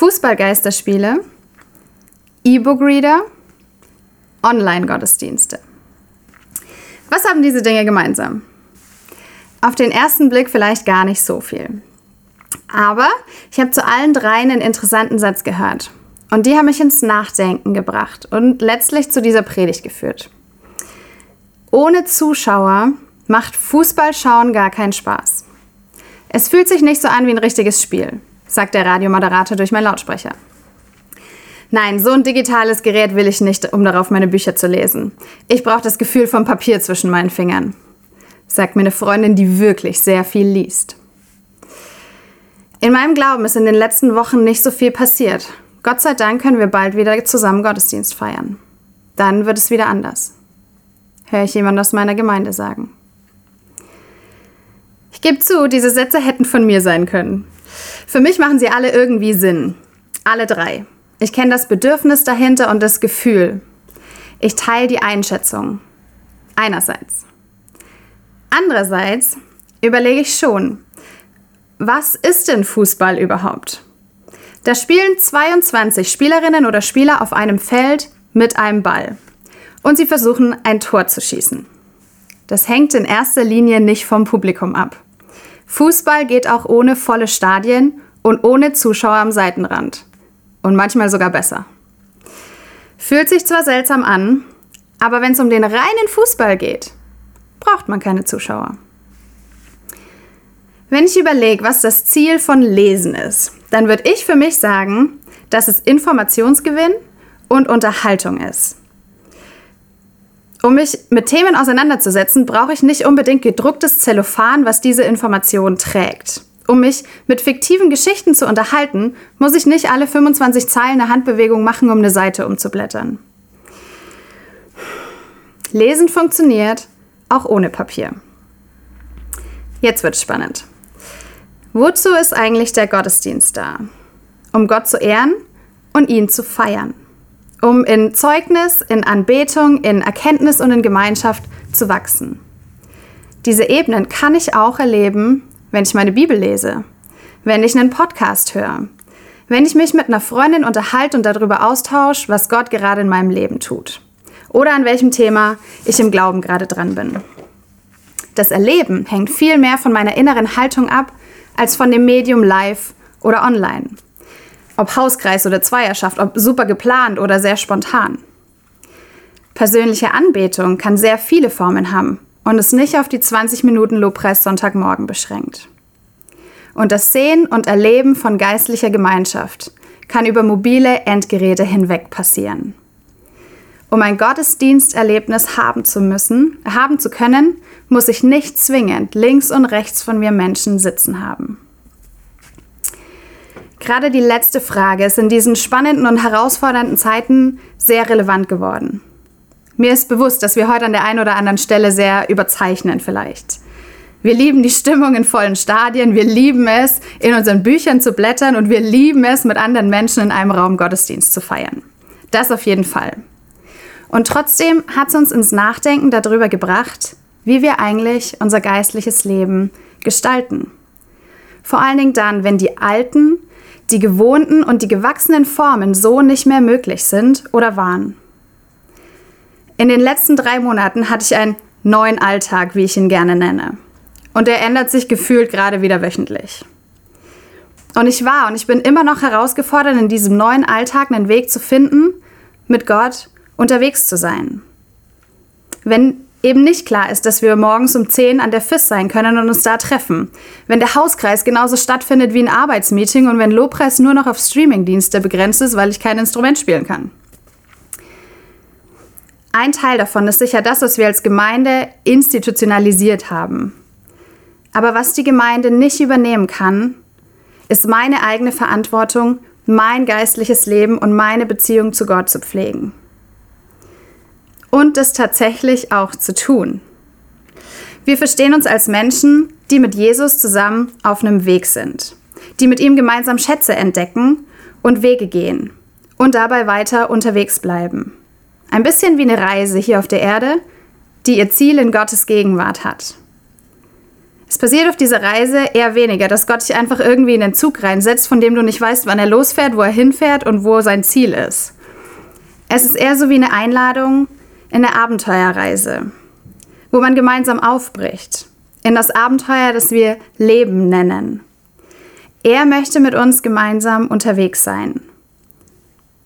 Fußballgeisterspiele, E-Book-Reader, Online-Gottesdienste. Was haben diese Dinge gemeinsam? Auf den ersten Blick vielleicht gar nicht so viel. Aber ich habe zu allen dreien einen interessanten Satz gehört. Und die haben mich ins Nachdenken gebracht und letztlich zu dieser Predigt geführt. Ohne Zuschauer macht Fußballschauen gar keinen Spaß. Es fühlt sich nicht so an wie ein richtiges Spiel, sagt der Radiomoderator durch meinen Lautsprecher. Nein, so ein digitales Gerät will ich nicht, um darauf meine Bücher zu lesen. Ich brauche das Gefühl vom Papier zwischen meinen Fingern, sagt mir eine Freundin, die wirklich sehr viel liest. In meinem Glauben ist in den letzten Wochen nicht so viel passiert. Gott sei Dank können wir bald wieder zusammen Gottesdienst feiern. Dann wird es wieder anders. Höre ich jemand aus meiner Gemeinde sagen. Ich gebe zu, diese Sätze hätten von mir sein können. Für mich machen sie alle irgendwie Sinn. Alle drei. Ich kenne das Bedürfnis dahinter und das Gefühl. Ich teile die Einschätzung. Einerseits. Andererseits überlege ich schon, was ist denn Fußball überhaupt? Da spielen 22 Spielerinnen oder Spieler auf einem Feld mit einem Ball. Und sie versuchen, ein Tor zu schießen. Das hängt in erster Linie nicht vom Publikum ab. Fußball geht auch ohne volle Stadien und ohne Zuschauer am Seitenrand. Und manchmal sogar besser. Fühlt sich zwar seltsam an, aber wenn es um den reinen Fußball geht, braucht man keine Zuschauer. Wenn ich überlege, was das Ziel von Lesen ist, dann würde ich für mich sagen, dass es Informationsgewinn und Unterhaltung ist. Um mich mit Themen auseinanderzusetzen, brauche ich nicht unbedingt gedrucktes Zellophan, was diese Information trägt. Um mich mit fiktiven Geschichten zu unterhalten, muss ich nicht alle 25 Zeilen eine Handbewegung machen, um eine Seite umzublättern. Lesen funktioniert auch ohne Papier. Jetzt wird es spannend. Wozu ist eigentlich der Gottesdienst da? Um Gott zu ehren und ihn zu feiern um in Zeugnis, in Anbetung, in Erkenntnis und in Gemeinschaft zu wachsen. Diese Ebenen kann ich auch erleben, wenn ich meine Bibel lese, wenn ich einen Podcast höre, wenn ich mich mit einer Freundin unterhalte und darüber austausche, was Gott gerade in meinem Leben tut oder an welchem Thema ich im Glauben gerade dran bin. Das Erleben hängt viel mehr von meiner inneren Haltung ab als von dem Medium live oder online ob Hauskreis oder Zweierschaft, ob super geplant oder sehr spontan. Persönliche Anbetung kann sehr viele Formen haben und ist nicht auf die 20 Minuten Lobpreis Sonntagmorgen beschränkt. Und das Sehen und Erleben von geistlicher Gemeinschaft kann über mobile Endgeräte hinweg passieren. Um ein Gottesdiensterlebnis haben zu müssen, haben zu können, muss ich nicht zwingend links und rechts von mir Menschen sitzen haben. Gerade die letzte Frage ist in diesen spannenden und herausfordernden Zeiten sehr relevant geworden. Mir ist bewusst, dass wir heute an der einen oder anderen Stelle sehr überzeichnen vielleicht. Wir lieben die Stimmung in vollen Stadien, wir lieben es, in unseren Büchern zu blättern und wir lieben es, mit anderen Menschen in einem Raum Gottesdienst zu feiern. Das auf jeden Fall. Und trotzdem hat es uns ins Nachdenken darüber gebracht, wie wir eigentlich unser geistliches Leben gestalten. Vor allen Dingen dann, wenn die alten, die gewohnten und die gewachsenen Formen so nicht mehr möglich sind oder waren. In den letzten drei Monaten hatte ich einen neuen Alltag, wie ich ihn gerne nenne. Und er ändert sich gefühlt gerade wieder wöchentlich. Und ich war und ich bin immer noch herausgefordert, in diesem neuen Alltag einen Weg zu finden, mit Gott unterwegs zu sein. Wenn eben nicht klar ist, dass wir morgens um 10 an der FIS sein können und uns da treffen. Wenn der Hauskreis genauso stattfindet wie ein Arbeitsmeeting und wenn Lobpreis nur noch auf Streamingdienste begrenzt ist, weil ich kein Instrument spielen kann. Ein Teil davon ist sicher das, was wir als Gemeinde institutionalisiert haben. Aber was die Gemeinde nicht übernehmen kann, ist meine eigene Verantwortung, mein geistliches Leben und meine Beziehung zu Gott zu pflegen und es tatsächlich auch zu tun. Wir verstehen uns als Menschen, die mit Jesus zusammen auf einem Weg sind, die mit ihm gemeinsam Schätze entdecken und Wege gehen und dabei weiter unterwegs bleiben. Ein bisschen wie eine Reise hier auf der Erde, die ihr Ziel in Gottes Gegenwart hat. Es passiert auf dieser Reise eher weniger, dass Gott dich einfach irgendwie in den Zug reinsetzt, von dem du nicht weißt, wann er losfährt, wo er hinfährt und wo sein Ziel ist. Es ist eher so wie eine Einladung in eine Abenteuerreise, wo man gemeinsam aufbricht, in das Abenteuer, das wir Leben nennen. Er möchte mit uns gemeinsam unterwegs sein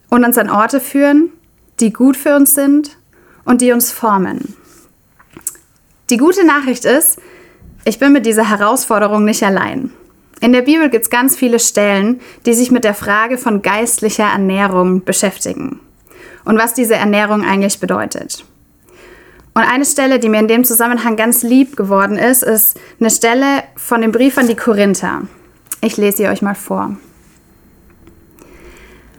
und uns an Orte führen, die gut für uns sind und die uns formen. Die gute Nachricht ist, ich bin mit dieser Herausforderung nicht allein. In der Bibel gibt es ganz viele Stellen, die sich mit der Frage von geistlicher Ernährung beschäftigen und was diese Ernährung eigentlich bedeutet. Und eine Stelle, die mir in dem Zusammenhang ganz lieb geworden ist, ist eine Stelle von dem Brief an die Korinther. Ich lese sie euch mal vor.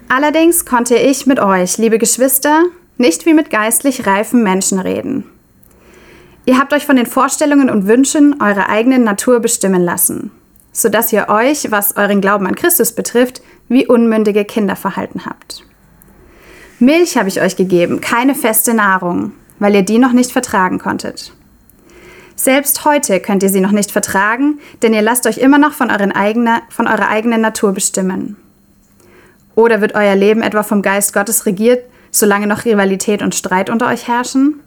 Allerdings konnte ich mit euch, liebe Geschwister, nicht wie mit geistlich reifen Menschen reden. Ihr habt euch von den Vorstellungen und Wünschen eurer eigenen Natur bestimmen lassen, sodass ihr euch, was euren Glauben an Christus betrifft, wie unmündige Kinder verhalten habt. Milch habe ich euch gegeben, keine feste Nahrung, weil ihr die noch nicht vertragen konntet. Selbst heute könnt ihr sie noch nicht vertragen, denn ihr lasst euch immer noch von, euren eigene, von eurer eigenen Natur bestimmen. Oder wird euer Leben etwa vom Geist Gottes regiert, solange noch Rivalität und Streit unter euch herrschen?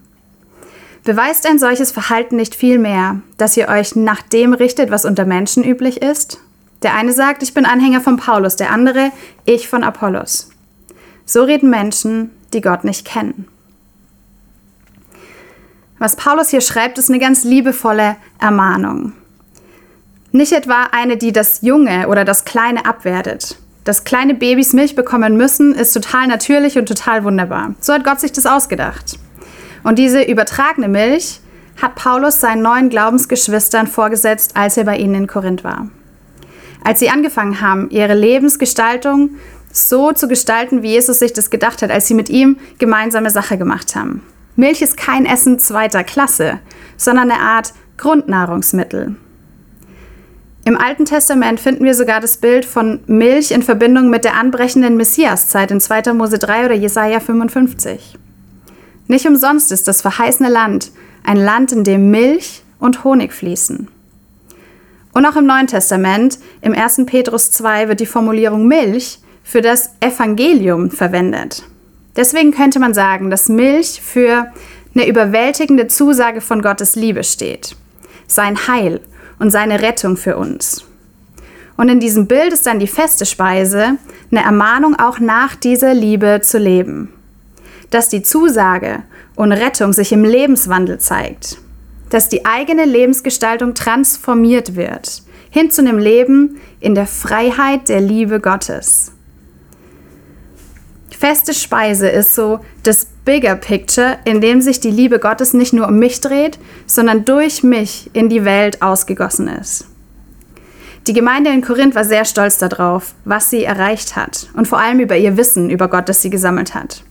Beweist ein solches Verhalten nicht vielmehr, dass ihr euch nach dem richtet, was unter Menschen üblich ist? Der eine sagt, ich bin Anhänger von Paulus, der andere, ich von Apollos. So reden Menschen, die Gott nicht kennen. Was Paulus hier schreibt, ist eine ganz liebevolle Ermahnung. Nicht etwa eine, die das Junge oder das Kleine abwertet. Dass kleine Babys Milch bekommen müssen, ist total natürlich und total wunderbar. So hat Gott sich das ausgedacht. Und diese übertragene Milch hat Paulus seinen neuen Glaubensgeschwistern vorgesetzt, als er bei ihnen in Korinth war. Als sie angefangen haben, ihre Lebensgestaltung so zu gestalten, wie Jesus sich das gedacht hat, als sie mit ihm gemeinsame Sache gemacht haben. Milch ist kein Essen zweiter Klasse, sondern eine Art Grundnahrungsmittel. Im Alten Testament finden wir sogar das Bild von Milch in Verbindung mit der anbrechenden Messiaszeit in 2. Mose 3 oder Jesaja 55. Nicht umsonst ist das verheißene Land ein Land, in dem Milch und Honig fließen. Und auch im Neuen Testament, im 1. Petrus 2, wird die Formulierung Milch für das Evangelium verwendet. Deswegen könnte man sagen, dass Milch für eine überwältigende Zusage von Gottes Liebe steht. Sein Heil und seine Rettung für uns. Und in diesem Bild ist dann die feste Speise eine Ermahnung, auch nach dieser Liebe zu leben dass die Zusage und Rettung sich im Lebenswandel zeigt, dass die eigene Lebensgestaltung transformiert wird, hin zu einem Leben in der Freiheit der Liebe Gottes. Feste Speise ist so das Bigger Picture, in dem sich die Liebe Gottes nicht nur um mich dreht, sondern durch mich in die Welt ausgegossen ist. Die Gemeinde in Korinth war sehr stolz darauf, was sie erreicht hat und vor allem über ihr Wissen über Gott, das sie gesammelt hat.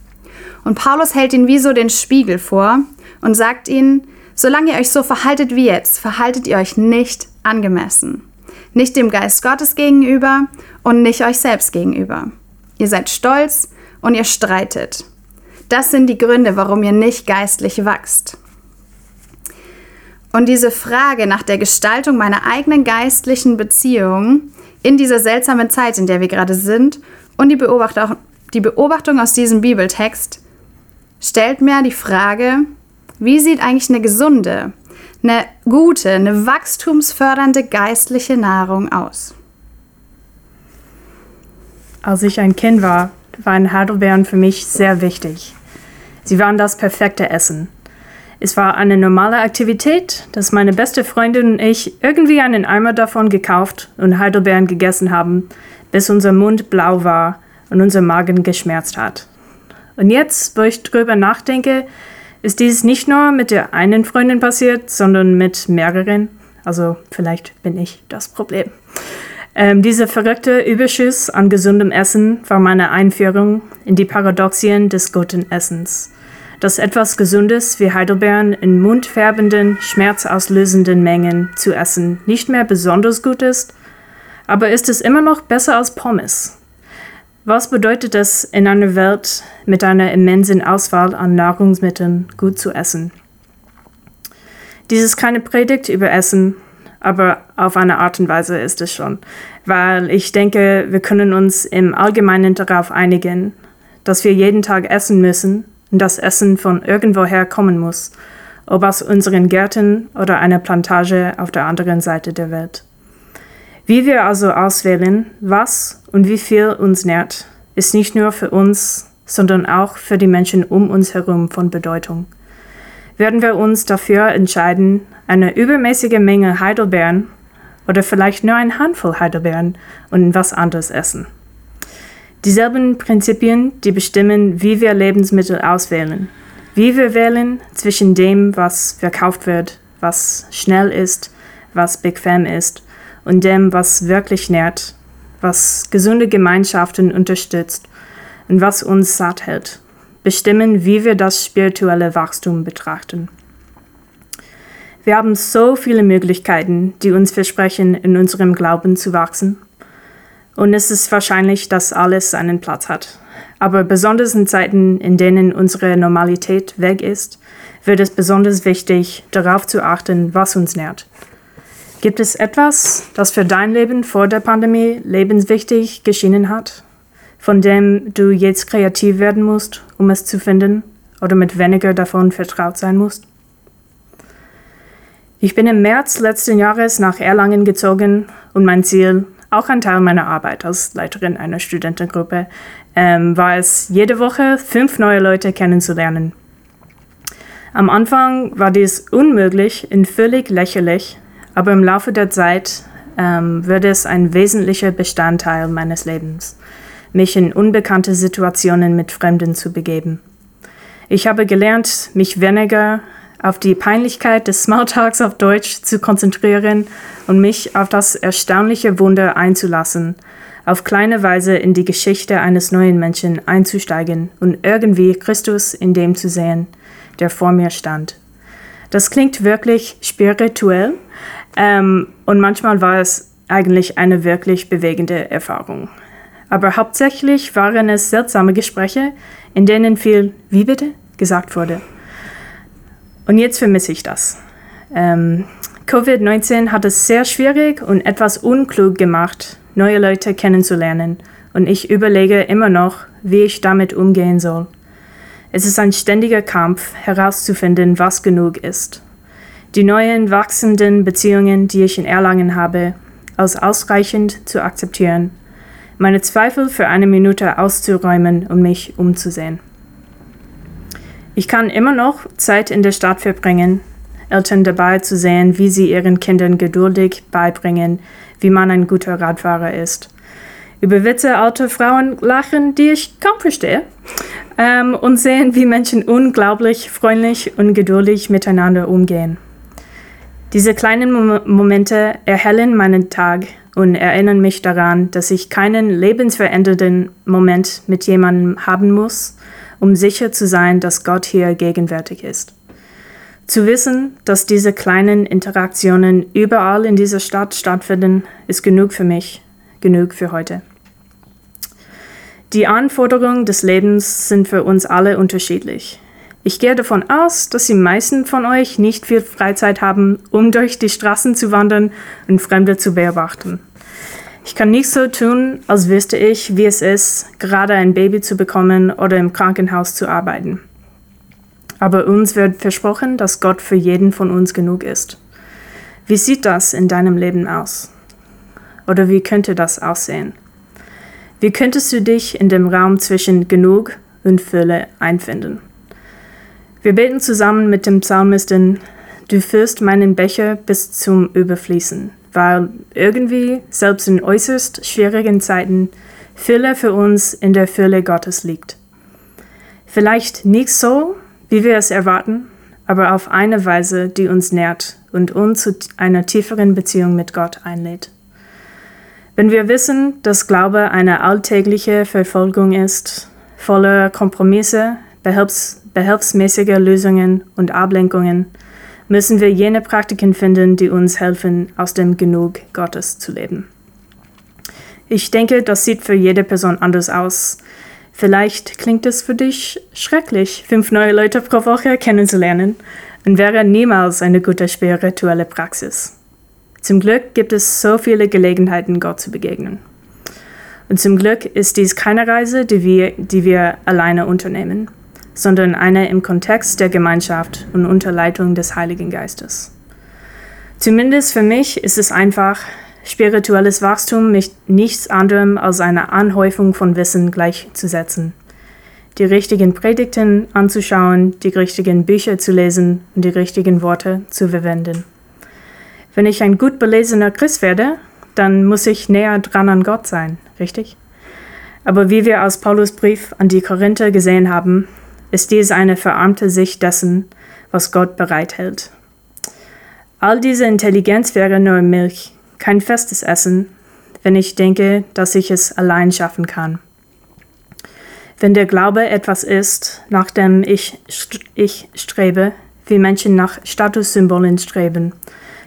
Und Paulus hält ihnen wie so den Spiegel vor und sagt ihnen, solange ihr euch so verhaltet wie jetzt, verhaltet ihr euch nicht angemessen. Nicht dem Geist Gottes gegenüber und nicht euch selbst gegenüber. Ihr seid stolz und ihr streitet. Das sind die Gründe, warum ihr nicht geistlich wachst. Und diese Frage nach der Gestaltung meiner eigenen geistlichen Beziehung in dieser seltsamen Zeit, in der wir gerade sind, und die Beobachtung, die Beobachtung aus diesem Bibeltext stellt mir die Frage, wie sieht eigentlich eine gesunde, eine gute, eine wachstumsfördernde geistliche Nahrung aus? Als ich ein Kind war, waren Heidelbeeren für mich sehr wichtig. Sie waren das perfekte Essen. Es war eine normale Aktivität, dass meine beste Freundin und ich irgendwie einen Eimer davon gekauft und Heidelbeeren gegessen haben, bis unser Mund blau war und unser Magen geschmerzt hat. Und jetzt, wo ich drüber nachdenke, ist dies nicht nur mit der einen Freundin passiert, sondern mit mehreren. Also vielleicht bin ich das Problem. Ähm, dieser verrückte Überschuss an gesundem Essen war meine Einführung in die Paradoxien des guten Essens. Dass etwas Gesundes wie Heidelbeeren in mundfärbenden, schmerzauslösenden Mengen zu essen nicht mehr besonders gut ist, aber ist es immer noch besser als Pommes. Was bedeutet es, in einer Welt mit einer immensen Auswahl an Nahrungsmitteln gut zu essen? Dies ist keine Predigt über Essen, aber auf eine Art und Weise ist es schon, weil ich denke, wir können uns im Allgemeinen darauf einigen, dass wir jeden Tag essen müssen und das Essen von irgendwoher kommen muss, ob aus unseren Gärten oder einer Plantage auf der anderen Seite der Welt. Wie wir also auswählen, was und wie viel uns nährt, ist nicht nur für uns, sondern auch für die Menschen um uns herum von Bedeutung. Werden wir uns dafür entscheiden, eine übermäßige Menge Heidelbeeren oder vielleicht nur ein Handvoll Heidelbeeren und was anderes essen? Dieselben Prinzipien, die bestimmen, wie wir Lebensmittel auswählen, wie wir wählen zwischen dem, was verkauft wird, was schnell ist, was bequem ist und dem, was wirklich nährt, was gesunde Gemeinschaften unterstützt und was uns satt hält, bestimmen, wie wir das spirituelle Wachstum betrachten. Wir haben so viele Möglichkeiten, die uns versprechen, in unserem Glauben zu wachsen. Und es ist wahrscheinlich, dass alles seinen Platz hat. Aber besonders in Zeiten, in denen unsere Normalität weg ist, wird es besonders wichtig, darauf zu achten, was uns nährt Gibt es etwas, das für dein Leben vor der Pandemie lebenswichtig geschienen hat, von dem du jetzt kreativ werden musst, um es zu finden oder mit weniger davon vertraut sein musst? Ich bin im März letzten Jahres nach Erlangen gezogen und mein Ziel, auch ein Teil meiner Arbeit als Leiterin einer Studentengruppe, ähm, war es, jede Woche fünf neue Leute kennenzulernen. Am Anfang war dies unmöglich und völlig lächerlich, aber im Laufe der Zeit ähm, wird es ein wesentlicher Bestandteil meines Lebens, mich in unbekannte Situationen mit Fremden zu begeben. Ich habe gelernt, mich weniger auf die Peinlichkeit des Smalltalks auf Deutsch zu konzentrieren und mich auf das erstaunliche Wunder einzulassen, auf kleine Weise in die Geschichte eines neuen Menschen einzusteigen und irgendwie Christus in dem zu sehen, der vor mir stand. Das klingt wirklich spirituell, ähm, und manchmal war es eigentlich eine wirklich bewegende Erfahrung. Aber hauptsächlich waren es seltsame Gespräche, in denen viel Wie bitte gesagt wurde. Und jetzt vermisse ich das. Ähm, Covid-19 hat es sehr schwierig und etwas unklug gemacht, neue Leute kennenzulernen. Und ich überlege immer noch, wie ich damit umgehen soll. Es ist ein ständiger Kampf, herauszufinden, was genug ist die neuen wachsenden Beziehungen, die ich in Erlangen habe, als ausreichend zu akzeptieren, meine Zweifel für eine Minute auszuräumen und mich umzusehen. Ich kann immer noch Zeit in der Stadt verbringen, Eltern dabei zu sehen, wie sie ihren Kindern geduldig beibringen, wie man ein guter Radfahrer ist. Über Witze alter Frauen lachen, die ich kaum verstehe, ähm, und sehen, wie Menschen unglaublich freundlich und geduldig miteinander umgehen. Diese kleinen Mom Momente erhellen meinen Tag und erinnern mich daran, dass ich keinen lebensverändernden Moment mit jemandem haben muss, um sicher zu sein, dass Gott hier gegenwärtig ist. Zu wissen, dass diese kleinen Interaktionen überall in dieser Stadt stattfinden, ist genug für mich, genug für heute. Die Anforderungen des Lebens sind für uns alle unterschiedlich. Ich gehe davon aus, dass die meisten von euch nicht viel Freizeit haben, um durch die Straßen zu wandern und Fremde zu beobachten. Ich kann nicht so tun, als wüsste ich, wie es ist, gerade ein Baby zu bekommen oder im Krankenhaus zu arbeiten. Aber uns wird versprochen, dass Gott für jeden von uns genug ist. Wie sieht das in deinem Leben aus? Oder wie könnte das aussehen? Wie könntest du dich in dem Raum zwischen genug und Fülle einfinden? Wir beten zusammen mit dem Psalmisten, du führst meinen Becher bis zum Überfließen, weil irgendwie, selbst in äußerst schwierigen Zeiten, Fülle für uns in der Fülle Gottes liegt. Vielleicht nicht so, wie wir es erwarten, aber auf eine Weise, die uns nährt und uns zu einer tieferen Beziehung mit Gott einlädt. Wenn wir wissen, dass Glaube eine alltägliche Verfolgung ist, voller Kompromisse, Behelfs behelfsmäßige Lösungen und Ablenkungen, müssen wir jene Praktiken finden, die uns helfen, aus dem Genug Gottes zu leben. Ich denke, das sieht für jede Person anders aus. Vielleicht klingt es für dich schrecklich, fünf neue Leute pro Woche kennenzulernen und wäre niemals eine gute spirituelle Praxis. Zum Glück gibt es so viele Gelegenheiten, Gott zu begegnen. Und zum Glück ist dies keine Reise, die wir, die wir alleine unternehmen, sondern eine im Kontext der Gemeinschaft und unter Leitung des Heiligen Geistes. Zumindest für mich ist es einfach, spirituelles Wachstum mit nichts anderem als einer Anhäufung von Wissen gleichzusetzen. Die richtigen Predigten anzuschauen, die richtigen Bücher zu lesen und die richtigen Worte zu verwenden. Wenn ich ein gut belesener Christ werde, dann muss ich näher dran an Gott sein, richtig? Aber wie wir aus Paulus Brief an die Korinther gesehen haben, ist dies eine verarmte Sicht dessen, was Gott bereithält. All diese Intelligenz wäre nur Milch, kein festes Essen, wenn ich denke, dass ich es allein schaffen kann. Wenn der Glaube etwas ist, nach dem ich, ich strebe, wie Menschen nach Statussymbolen streben,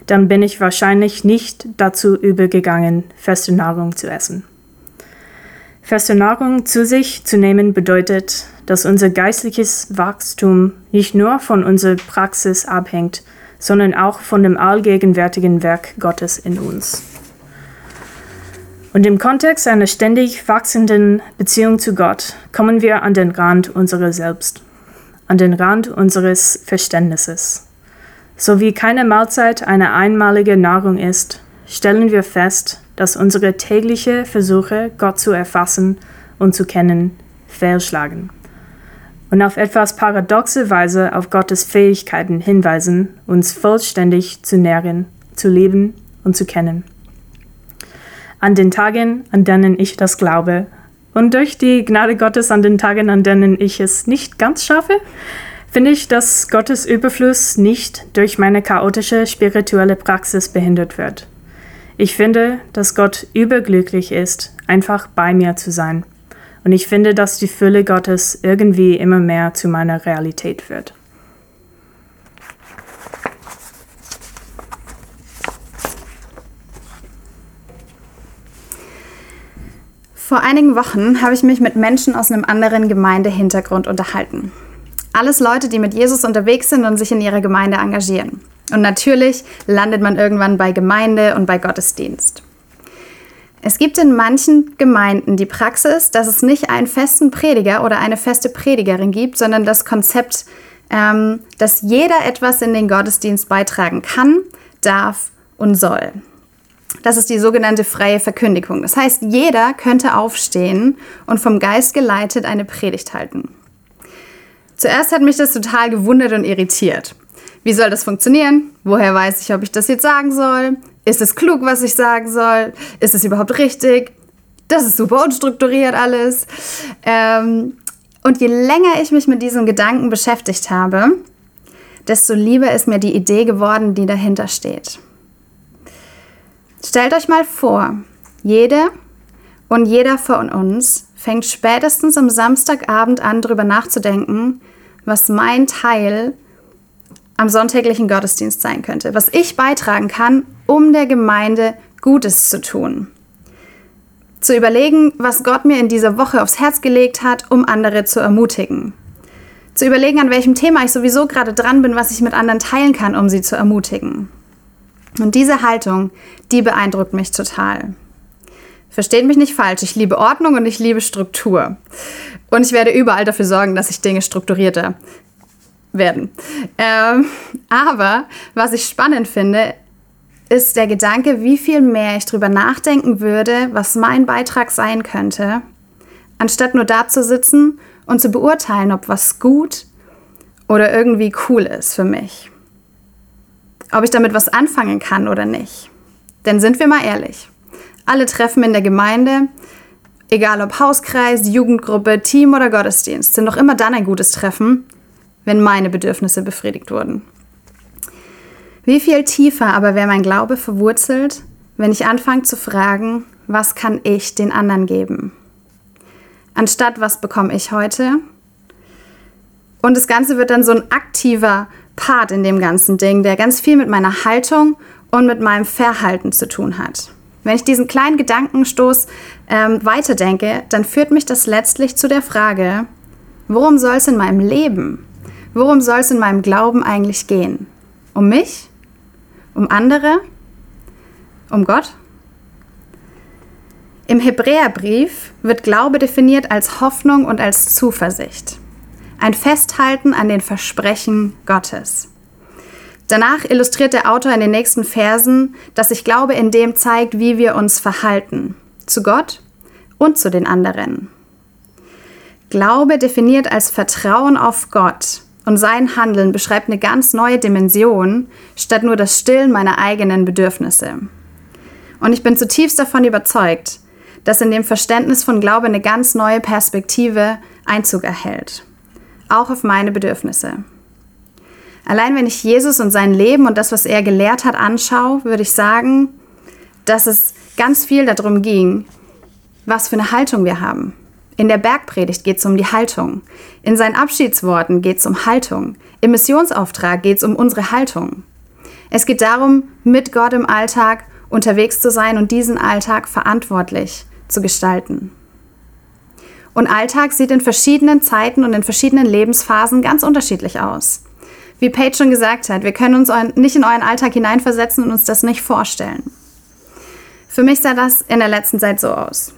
dann bin ich wahrscheinlich nicht dazu übergegangen, feste Nahrung zu essen. Feste Nahrung zu sich zu nehmen bedeutet, dass unser geistliches Wachstum nicht nur von unserer Praxis abhängt, sondern auch von dem allgegenwärtigen Werk Gottes in uns. Und im Kontext einer ständig wachsenden Beziehung zu Gott kommen wir an den Rand unserer selbst, an den Rand unseres Verständnisses. So wie keine Mahlzeit eine einmalige Nahrung ist, stellen wir fest, dass unsere täglichen Versuche, Gott zu erfassen und zu kennen, fehlschlagen und auf etwas paradoxe Weise auf Gottes Fähigkeiten hinweisen, uns vollständig zu nähren, zu leben und zu kennen. An den Tagen, an denen ich das glaube, und durch die Gnade Gottes an den Tagen, an denen ich es nicht ganz schaffe, finde ich, dass Gottes Überfluss nicht durch meine chaotische spirituelle Praxis behindert wird. Ich finde, dass Gott überglücklich ist, einfach bei mir zu sein und ich finde, dass die Fülle Gottes irgendwie immer mehr zu meiner Realität wird. Vor einigen Wochen habe ich mich mit Menschen aus einem anderen Gemeindehintergrund unterhalten. Alles Leute, die mit Jesus unterwegs sind und sich in ihrer Gemeinde engagieren. Und natürlich landet man irgendwann bei Gemeinde und bei Gottesdienst. Es gibt in manchen Gemeinden die Praxis, dass es nicht einen festen Prediger oder eine feste Predigerin gibt, sondern das Konzept, ähm, dass jeder etwas in den Gottesdienst beitragen kann, darf und soll. Das ist die sogenannte freie Verkündigung. Das heißt, jeder könnte aufstehen und vom Geist geleitet eine Predigt halten. Zuerst hat mich das total gewundert und irritiert. Wie soll das funktionieren? Woher weiß ich, ob ich das jetzt sagen soll? Ist es klug, was ich sagen soll? Ist es überhaupt richtig? Das ist super unstrukturiert alles. Ähm, und je länger ich mich mit diesem Gedanken beschäftigt habe, desto lieber ist mir die Idee geworden, die dahinter steht. Stellt euch mal vor, jede und jeder von uns fängt spätestens am Samstagabend an, darüber nachzudenken, was mein Teil am sonntäglichen Gottesdienst sein könnte, was ich beitragen kann, um der Gemeinde Gutes zu tun. Zu überlegen, was Gott mir in dieser Woche aufs Herz gelegt hat, um andere zu ermutigen. Zu überlegen, an welchem Thema ich sowieso gerade dran bin, was ich mit anderen teilen kann, um sie zu ermutigen. Und diese Haltung, die beeindruckt mich total. Versteht mich nicht falsch, ich liebe Ordnung und ich liebe Struktur. Und ich werde überall dafür sorgen, dass sich Dinge strukturierter werden. Ähm, aber was ich spannend finde, ist der Gedanke, wie viel mehr ich darüber nachdenken würde, was mein Beitrag sein könnte, anstatt nur da zu sitzen und zu beurteilen, ob was gut oder irgendwie cool ist für mich. Ob ich damit was anfangen kann oder nicht. Denn sind wir mal ehrlich, alle Treffen in der Gemeinde, egal ob Hauskreis, Jugendgruppe, Team oder Gottesdienst, sind doch immer dann ein gutes Treffen, wenn meine Bedürfnisse befriedigt wurden. Wie viel tiefer aber wäre mein Glaube verwurzelt, wenn ich anfange zu fragen, was kann ich den anderen geben? Anstatt was bekomme ich heute? Und das Ganze wird dann so ein aktiver Part in dem ganzen Ding, der ganz viel mit meiner Haltung und mit meinem Verhalten zu tun hat. Wenn ich diesen kleinen Gedankenstoß ähm, weiterdenke, dann führt mich das letztlich zu der Frage, worum soll es in meinem Leben Worum soll es in meinem Glauben eigentlich gehen? Um mich? Um andere? Um Gott? Im Hebräerbrief wird Glaube definiert als Hoffnung und als Zuversicht. Ein Festhalten an den Versprechen Gottes. Danach illustriert der Autor in den nächsten Versen, dass sich Glaube in dem zeigt, wie wir uns verhalten. Zu Gott und zu den anderen. Glaube definiert als Vertrauen auf Gott und sein Handeln beschreibt eine ganz neue Dimension, statt nur das Stillen meiner eigenen Bedürfnisse. Und ich bin zutiefst davon überzeugt, dass in dem Verständnis von Glaube eine ganz neue Perspektive Einzug erhält. Auch auf meine Bedürfnisse. Allein wenn ich Jesus und sein Leben und das, was er gelehrt hat, anschaue, würde ich sagen, dass es ganz viel darum ging, was für eine Haltung wir haben. In der Bergpredigt geht es um die Haltung. In seinen Abschiedsworten geht es um Haltung. Im Missionsauftrag geht es um unsere Haltung. Es geht darum, mit Gott im Alltag unterwegs zu sein und diesen Alltag verantwortlich zu gestalten. Und Alltag sieht in verschiedenen Zeiten und in verschiedenen Lebensphasen ganz unterschiedlich aus. Wie Paige schon gesagt hat, wir können uns nicht in euren Alltag hineinversetzen und uns das nicht vorstellen. Für mich sah das in der letzten Zeit so aus.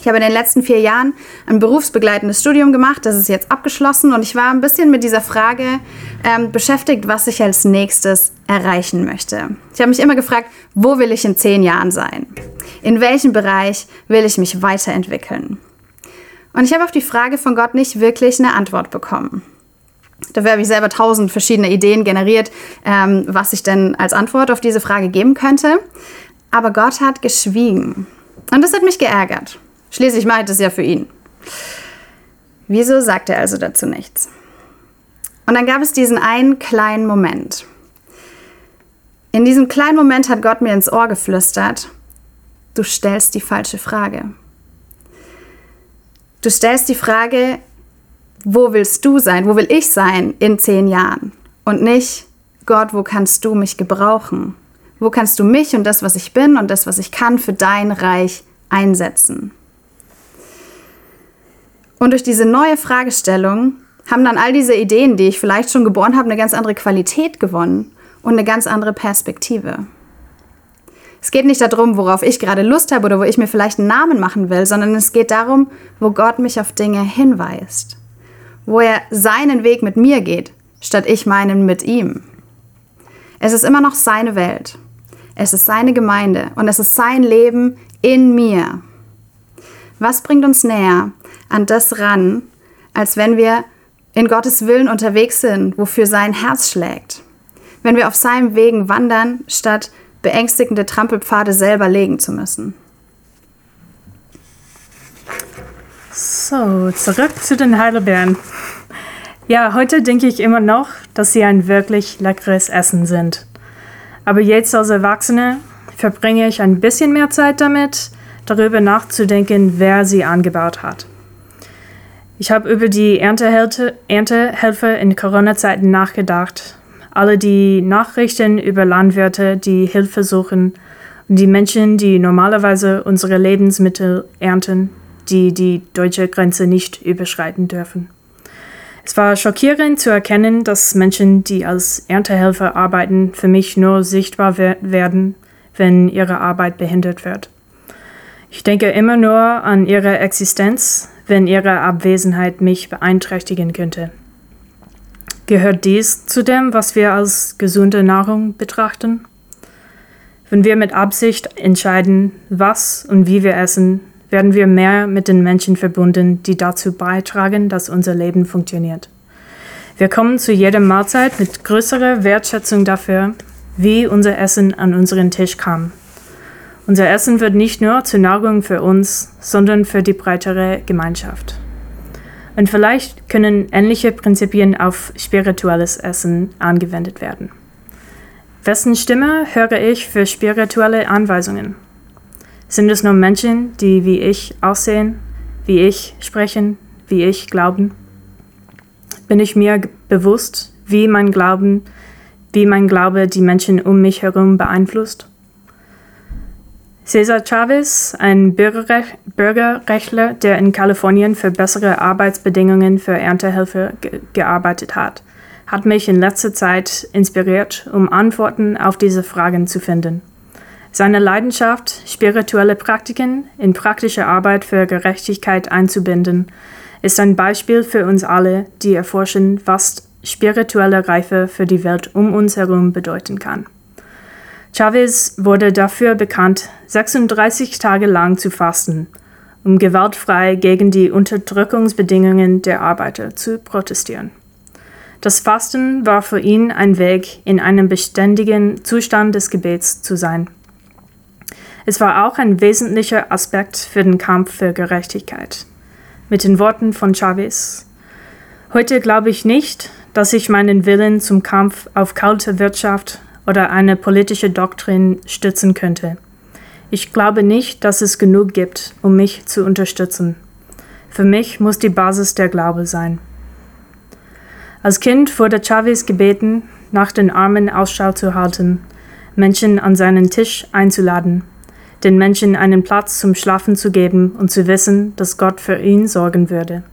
Ich habe in den letzten vier Jahren ein berufsbegleitendes Studium gemacht, das ist jetzt abgeschlossen und ich war ein bisschen mit dieser Frage ähm, beschäftigt, was ich als nächstes erreichen möchte. Ich habe mich immer gefragt, wo will ich in zehn Jahren sein? In welchem Bereich will ich mich weiterentwickeln? Und ich habe auf die Frage von Gott nicht wirklich eine Antwort bekommen. Dafür habe ich selber tausend verschiedene Ideen generiert, ähm, was ich denn als Antwort auf diese Frage geben könnte. Aber Gott hat geschwiegen. Und das hat mich geärgert. Schließlich mache ich das ja für ihn. Wieso sagt er also dazu nichts? Und dann gab es diesen einen kleinen Moment. In diesem kleinen Moment hat Gott mir ins Ohr geflüstert, du stellst die falsche Frage. Du stellst die Frage, wo willst du sein, wo will ich sein in zehn Jahren? Und nicht, Gott, wo kannst du mich gebrauchen? Wo kannst du mich und das, was ich bin und das, was ich kann, für dein Reich einsetzen? Und durch diese neue Fragestellung haben dann all diese Ideen, die ich vielleicht schon geboren habe, eine ganz andere Qualität gewonnen und eine ganz andere Perspektive. Es geht nicht darum, worauf ich gerade Lust habe oder wo ich mir vielleicht einen Namen machen will, sondern es geht darum, wo Gott mich auf Dinge hinweist. Wo er seinen Weg mit mir geht, statt ich meinen mit ihm. Es ist immer noch seine Welt. Es ist seine Gemeinde und es ist sein Leben in mir. Was bringt uns näher an das ran, als wenn wir in Gottes Willen unterwegs sind, wofür sein Herz schlägt? Wenn wir auf seinem Wegen wandern, statt beängstigende Trampelpfade selber legen zu müssen. So, zurück zu den Heidelbeeren. Ja, heute denke ich immer noch, dass sie ein wirklich leckeres Essen sind. Aber jetzt als Erwachsene verbringe ich ein bisschen mehr Zeit damit, darüber nachzudenken, wer sie angebaut hat. Ich habe über die Erntehelfer in Corona-Zeiten nachgedacht. Alle die Nachrichten über Landwirte, die Hilfe suchen und die Menschen, die normalerweise unsere Lebensmittel ernten, die die deutsche Grenze nicht überschreiten dürfen. Es war schockierend zu erkennen, dass Menschen, die als Erntehelfer arbeiten, für mich nur sichtbar werden, wenn ihre Arbeit behindert wird. Ich denke immer nur an ihre Existenz, wenn ihre Abwesenheit mich beeinträchtigen könnte. Gehört dies zu dem, was wir als gesunde Nahrung betrachten? Wenn wir mit Absicht entscheiden, was und wie wir essen, werden wir mehr mit den Menschen verbunden, die dazu beitragen, dass unser Leben funktioniert. Wir kommen zu jeder Mahlzeit mit größerer Wertschätzung dafür, wie unser Essen an unseren Tisch kam. Unser Essen wird nicht nur zur Nahrung für uns, sondern für die breitere Gemeinschaft. Und vielleicht können ähnliche Prinzipien auf spirituelles Essen angewendet werden. Wessen Stimme höre ich für spirituelle Anweisungen? Sind es nur Menschen, die wie ich aussehen, wie ich sprechen, wie ich glauben? Bin ich mir bewusst, wie mein Glauben, wie mein Glaube die Menschen um mich herum beeinflusst? Cesar Chavez, ein Bürgerrech Bürgerrechtler, der in Kalifornien für bessere Arbeitsbedingungen für Erntehelfer ge gearbeitet hat, hat mich in letzter Zeit inspiriert, um Antworten auf diese Fragen zu finden. Seine Leidenschaft, spirituelle Praktiken in praktische Arbeit für Gerechtigkeit einzubinden, ist ein Beispiel für uns alle, die erforschen, was spirituelle Reife für die Welt um uns herum bedeuten kann. Chavez wurde dafür bekannt, 36 Tage lang zu fasten, um gewaltfrei gegen die Unterdrückungsbedingungen der Arbeiter zu protestieren. Das Fasten war für ihn ein Weg, in einem beständigen Zustand des Gebets zu sein. Es war auch ein wesentlicher Aspekt für den Kampf für Gerechtigkeit. Mit den Worten von Chavez. Heute glaube ich nicht, dass ich meinen Willen zum Kampf auf kalte Wirtschaft oder eine politische Doktrin stützen könnte. Ich glaube nicht, dass es genug gibt, um mich zu unterstützen. Für mich muss die Basis der Glaube sein. Als Kind wurde Chavez gebeten, nach den Armen Ausschau zu halten, Menschen an seinen Tisch einzuladen, den Menschen einen Platz zum Schlafen zu geben und zu wissen, dass Gott für ihn sorgen würde.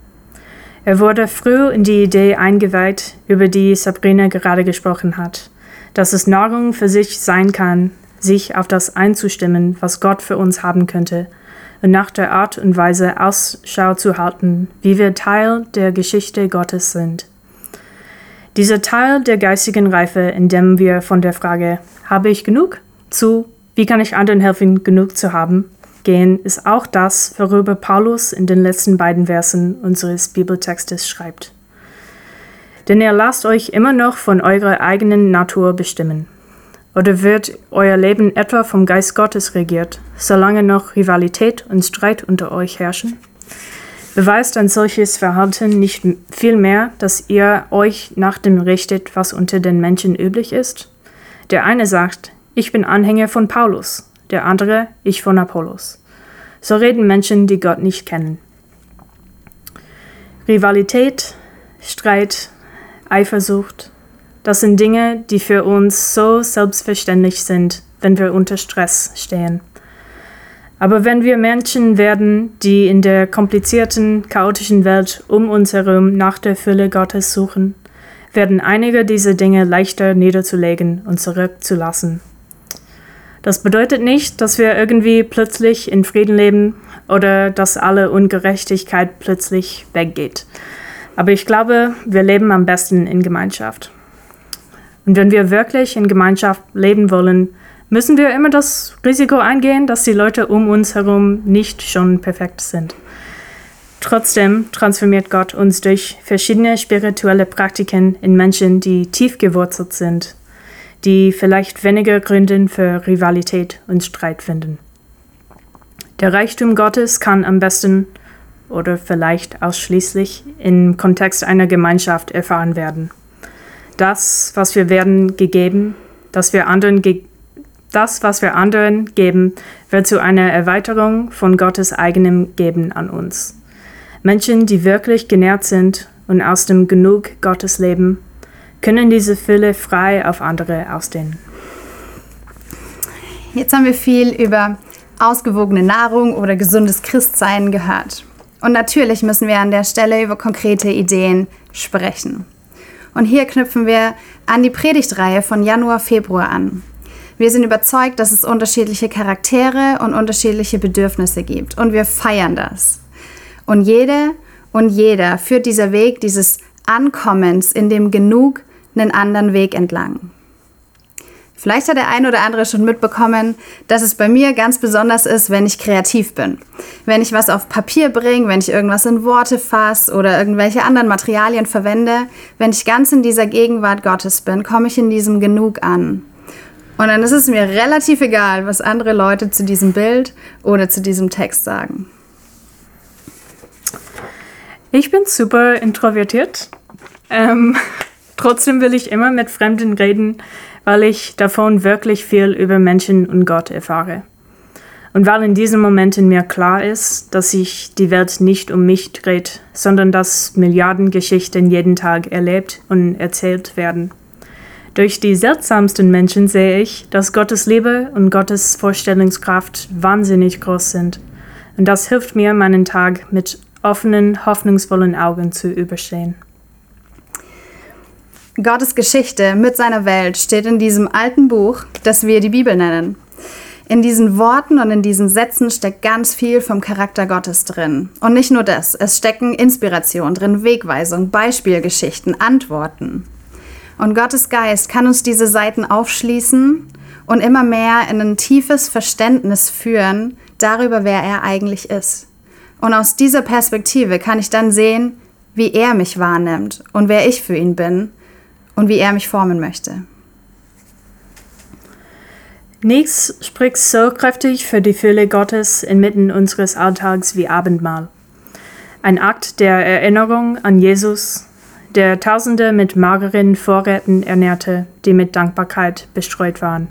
Er wurde früh in die Idee eingeweiht, über die Sabrina gerade gesprochen hat, dass es Nahrung für sich sein kann, sich auf das einzustimmen, was Gott für uns haben könnte, und nach der Art und Weise Ausschau zu halten, wie wir Teil der Geschichte Gottes sind. Dieser Teil der geistigen Reife, in dem wir von der Frage, habe ich genug, zu, wie kann ich anderen helfen, genug zu haben, gehen, ist auch das, worüber Paulus in den letzten beiden Versen unseres Bibeltextes schreibt. Denn ihr lasst euch immer noch von eurer eigenen Natur bestimmen. Oder wird euer Leben etwa vom Geist Gottes regiert, solange noch Rivalität und Streit unter euch herrschen? Beweist ein solches Verhalten nicht vielmehr, dass ihr euch nach dem richtet, was unter den Menschen üblich ist? Der eine sagt, ich bin Anhänger von Paulus, der andere ich von Apollos. So reden Menschen, die Gott nicht kennen. Rivalität, Streit, Eifersucht, das sind Dinge, die für uns so selbstverständlich sind, wenn wir unter Stress stehen. Aber wenn wir Menschen werden, die in der komplizierten, chaotischen Welt um uns herum nach der Fülle Gottes suchen, werden einige dieser Dinge leichter niederzulegen und zurückzulassen. Das bedeutet nicht, dass wir irgendwie plötzlich in Frieden leben oder dass alle Ungerechtigkeit plötzlich weggeht. Aber ich glaube, wir leben am besten in Gemeinschaft. Und wenn wir wirklich in Gemeinschaft leben wollen, müssen wir immer das Risiko eingehen, dass die Leute um uns herum nicht schon perfekt sind. Trotzdem transformiert Gott uns durch verschiedene spirituelle Praktiken in Menschen, die tief gewurzelt sind die vielleicht weniger Gründe für Rivalität und Streit finden. Der Reichtum Gottes kann am besten oder vielleicht ausschließlich im Kontext einer Gemeinschaft erfahren werden. Das, was wir werden gegeben, das wir anderen ge das, was wir anderen geben, wird zu einer Erweiterung von Gottes eigenem Geben an uns. Menschen, die wirklich genährt sind und aus dem Genug Gottes leben, können diese Fülle frei auf andere ausdehnen. Jetzt haben wir viel über ausgewogene Nahrung oder gesundes Christsein gehört. Und natürlich müssen wir an der Stelle über konkrete Ideen sprechen. Und hier knüpfen wir an die Predigtreihe von Januar, Februar an. Wir sind überzeugt, dass es unterschiedliche Charaktere und unterschiedliche Bedürfnisse gibt. Und wir feiern das. Und jede und jeder führt dieser Weg dieses Ankommens in dem Genug einen anderen Weg entlang. Vielleicht hat der ein oder andere schon mitbekommen, dass es bei mir ganz besonders ist, wenn ich kreativ bin. Wenn ich was auf Papier bringe, wenn ich irgendwas in Worte fasse oder irgendwelche anderen Materialien verwende, wenn ich ganz in dieser Gegenwart Gottes bin, komme ich in diesem Genug an. Und dann ist es mir relativ egal, was andere Leute zu diesem Bild oder zu diesem Text sagen. Ich bin super introvertiert. Ähm, Trotzdem will ich immer mit Fremden reden, weil ich davon wirklich viel über Menschen und Gott erfahre. Und weil in diesen Momenten mir klar ist, dass sich die Welt nicht um mich dreht, sondern dass Milliarden Geschichten jeden Tag erlebt und erzählt werden. Durch die seltsamsten Menschen sehe ich, dass Gottes Liebe und Gottes Vorstellungskraft wahnsinnig groß sind. Und das hilft mir, meinen Tag mit offenen, hoffnungsvollen Augen zu überstehen. Gottes Geschichte mit seiner Welt steht in diesem alten Buch, das wir die Bibel nennen. In diesen Worten und in diesen Sätzen steckt ganz viel vom Charakter Gottes drin. Und nicht nur das, es stecken Inspiration drin, Wegweisung, Beispielgeschichten, Antworten. Und Gottes Geist kann uns diese Seiten aufschließen und immer mehr in ein tiefes Verständnis führen darüber, wer er eigentlich ist. Und aus dieser Perspektive kann ich dann sehen, wie er mich wahrnimmt und wer ich für ihn bin und wie er mich formen möchte. Nichts spricht so kräftig für die Fülle Gottes inmitten unseres Alltags wie Abendmahl. Ein Akt der Erinnerung an Jesus, der Tausende mit mageren Vorräten ernährte, die mit Dankbarkeit bestreut waren.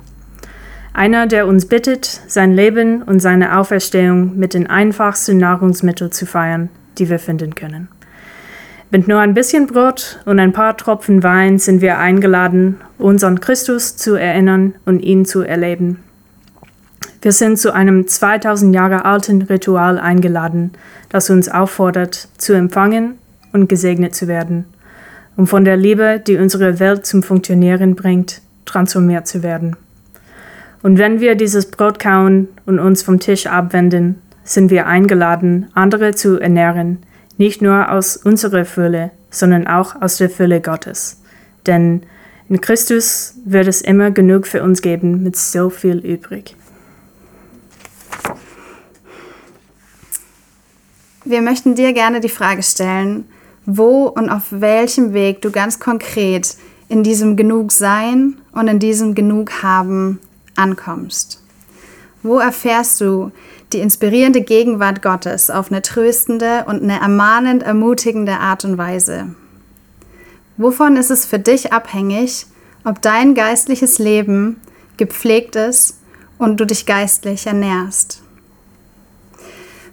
Einer, der uns bittet, sein Leben und seine Auferstehung mit den einfachsten Nahrungsmitteln zu feiern, die wir finden können. Mit nur ein bisschen Brot und ein paar Tropfen Wein sind wir eingeladen, uns an Christus zu erinnern und ihn zu erleben. Wir sind zu einem 2000 Jahre alten Ritual eingeladen, das uns auffordert, zu empfangen und gesegnet zu werden, um von der Liebe, die unsere Welt zum Funktionieren bringt, transformiert zu werden. Und wenn wir dieses Brot kauen und uns vom Tisch abwenden, sind wir eingeladen, andere zu ernähren, nicht nur aus unserer Fülle, sondern auch aus der Fülle Gottes. Denn in Christus wird es immer genug für uns geben mit so viel übrig. Wir möchten dir gerne die Frage stellen, wo und auf welchem Weg du ganz konkret in diesem Genugsein und in diesem Genughaben ankommst. Wo erfährst du die inspirierende Gegenwart Gottes auf eine tröstende und eine ermahnend ermutigende Art und Weise? Wovon ist es für dich abhängig, ob dein geistliches Leben gepflegt ist und du dich geistlich ernährst?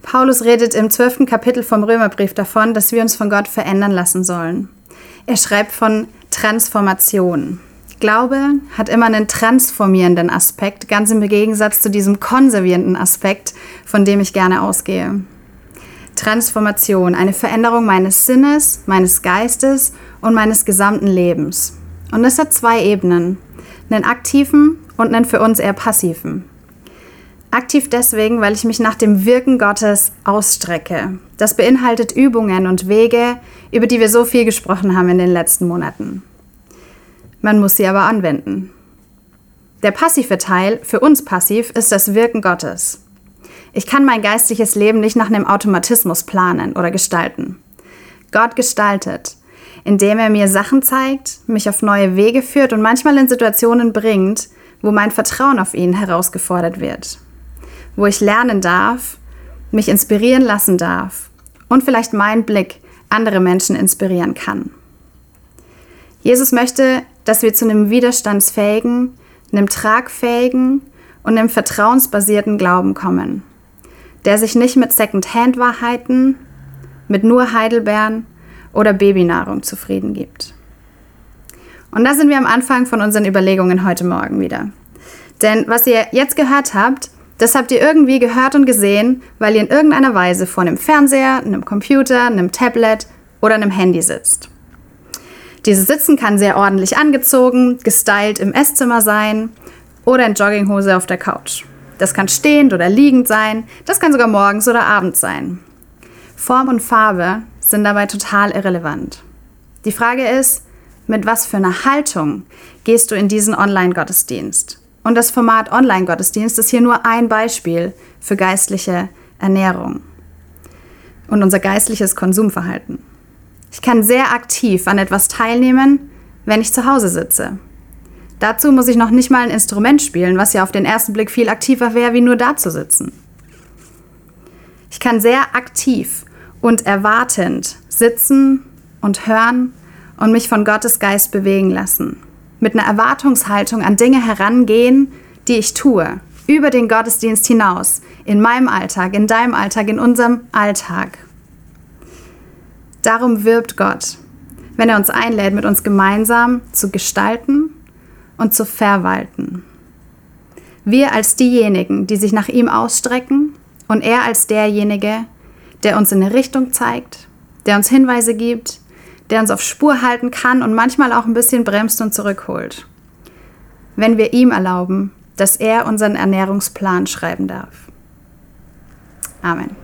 Paulus redet im zwölften Kapitel vom Römerbrief davon, dass wir uns von Gott verändern lassen sollen. Er schreibt von Transformation. Glaube hat immer einen transformierenden Aspekt, ganz im Gegensatz zu diesem konservierenden Aspekt, von dem ich gerne ausgehe. Transformation, eine Veränderung meines Sinnes, meines Geistes und meines gesamten Lebens. Und das hat zwei Ebenen, einen aktiven und einen für uns eher passiven. Aktiv deswegen, weil ich mich nach dem Wirken Gottes ausstrecke. Das beinhaltet Übungen und Wege, über die wir so viel gesprochen haben in den letzten Monaten. Man muss sie aber anwenden. Der passive Teil, für uns passiv, ist das Wirken Gottes. Ich kann mein geistliches Leben nicht nach einem Automatismus planen oder gestalten. Gott gestaltet, indem er mir Sachen zeigt, mich auf neue Wege führt und manchmal in Situationen bringt, wo mein Vertrauen auf ihn herausgefordert wird. Wo ich lernen darf, mich inspirieren lassen darf und vielleicht mein Blick andere Menschen inspirieren kann. Jesus möchte, dass wir zu einem widerstandsfähigen, einem tragfähigen und einem vertrauensbasierten Glauben kommen, der sich nicht mit Second-Hand-Wahrheiten, mit nur Heidelbeeren oder Babynahrung zufrieden gibt. Und da sind wir am Anfang von unseren Überlegungen heute Morgen wieder. Denn was ihr jetzt gehört habt, das habt ihr irgendwie gehört und gesehen, weil ihr in irgendeiner Weise vor einem Fernseher, einem Computer, einem Tablet oder einem Handy sitzt. Dieses Sitzen kann sehr ordentlich angezogen, gestylt im Esszimmer sein oder in Jogginghose auf der Couch. Das kann stehend oder liegend sein, das kann sogar morgens oder abends sein. Form und Farbe sind dabei total irrelevant. Die Frage ist, mit was für einer Haltung gehst du in diesen Online-Gottesdienst? Und das Format Online-Gottesdienst ist hier nur ein Beispiel für geistliche Ernährung und unser geistliches Konsumverhalten. Ich kann sehr aktiv an etwas teilnehmen, wenn ich zu Hause sitze. Dazu muss ich noch nicht mal ein Instrument spielen, was ja auf den ersten Blick viel aktiver wäre, wie nur da zu sitzen. Ich kann sehr aktiv und erwartend sitzen und hören und mich von Gottes Geist bewegen lassen. Mit einer Erwartungshaltung an Dinge herangehen, die ich tue, über den Gottesdienst hinaus, in meinem Alltag, in deinem Alltag, in unserem Alltag. Darum wirbt Gott, wenn er uns einlädt, mit uns gemeinsam zu gestalten und zu verwalten. Wir als diejenigen, die sich nach ihm ausstrecken und er als derjenige, der uns in eine Richtung zeigt, der uns Hinweise gibt, der uns auf Spur halten kann und manchmal auch ein bisschen bremst und zurückholt. Wenn wir ihm erlauben, dass er unseren Ernährungsplan schreiben darf. Amen.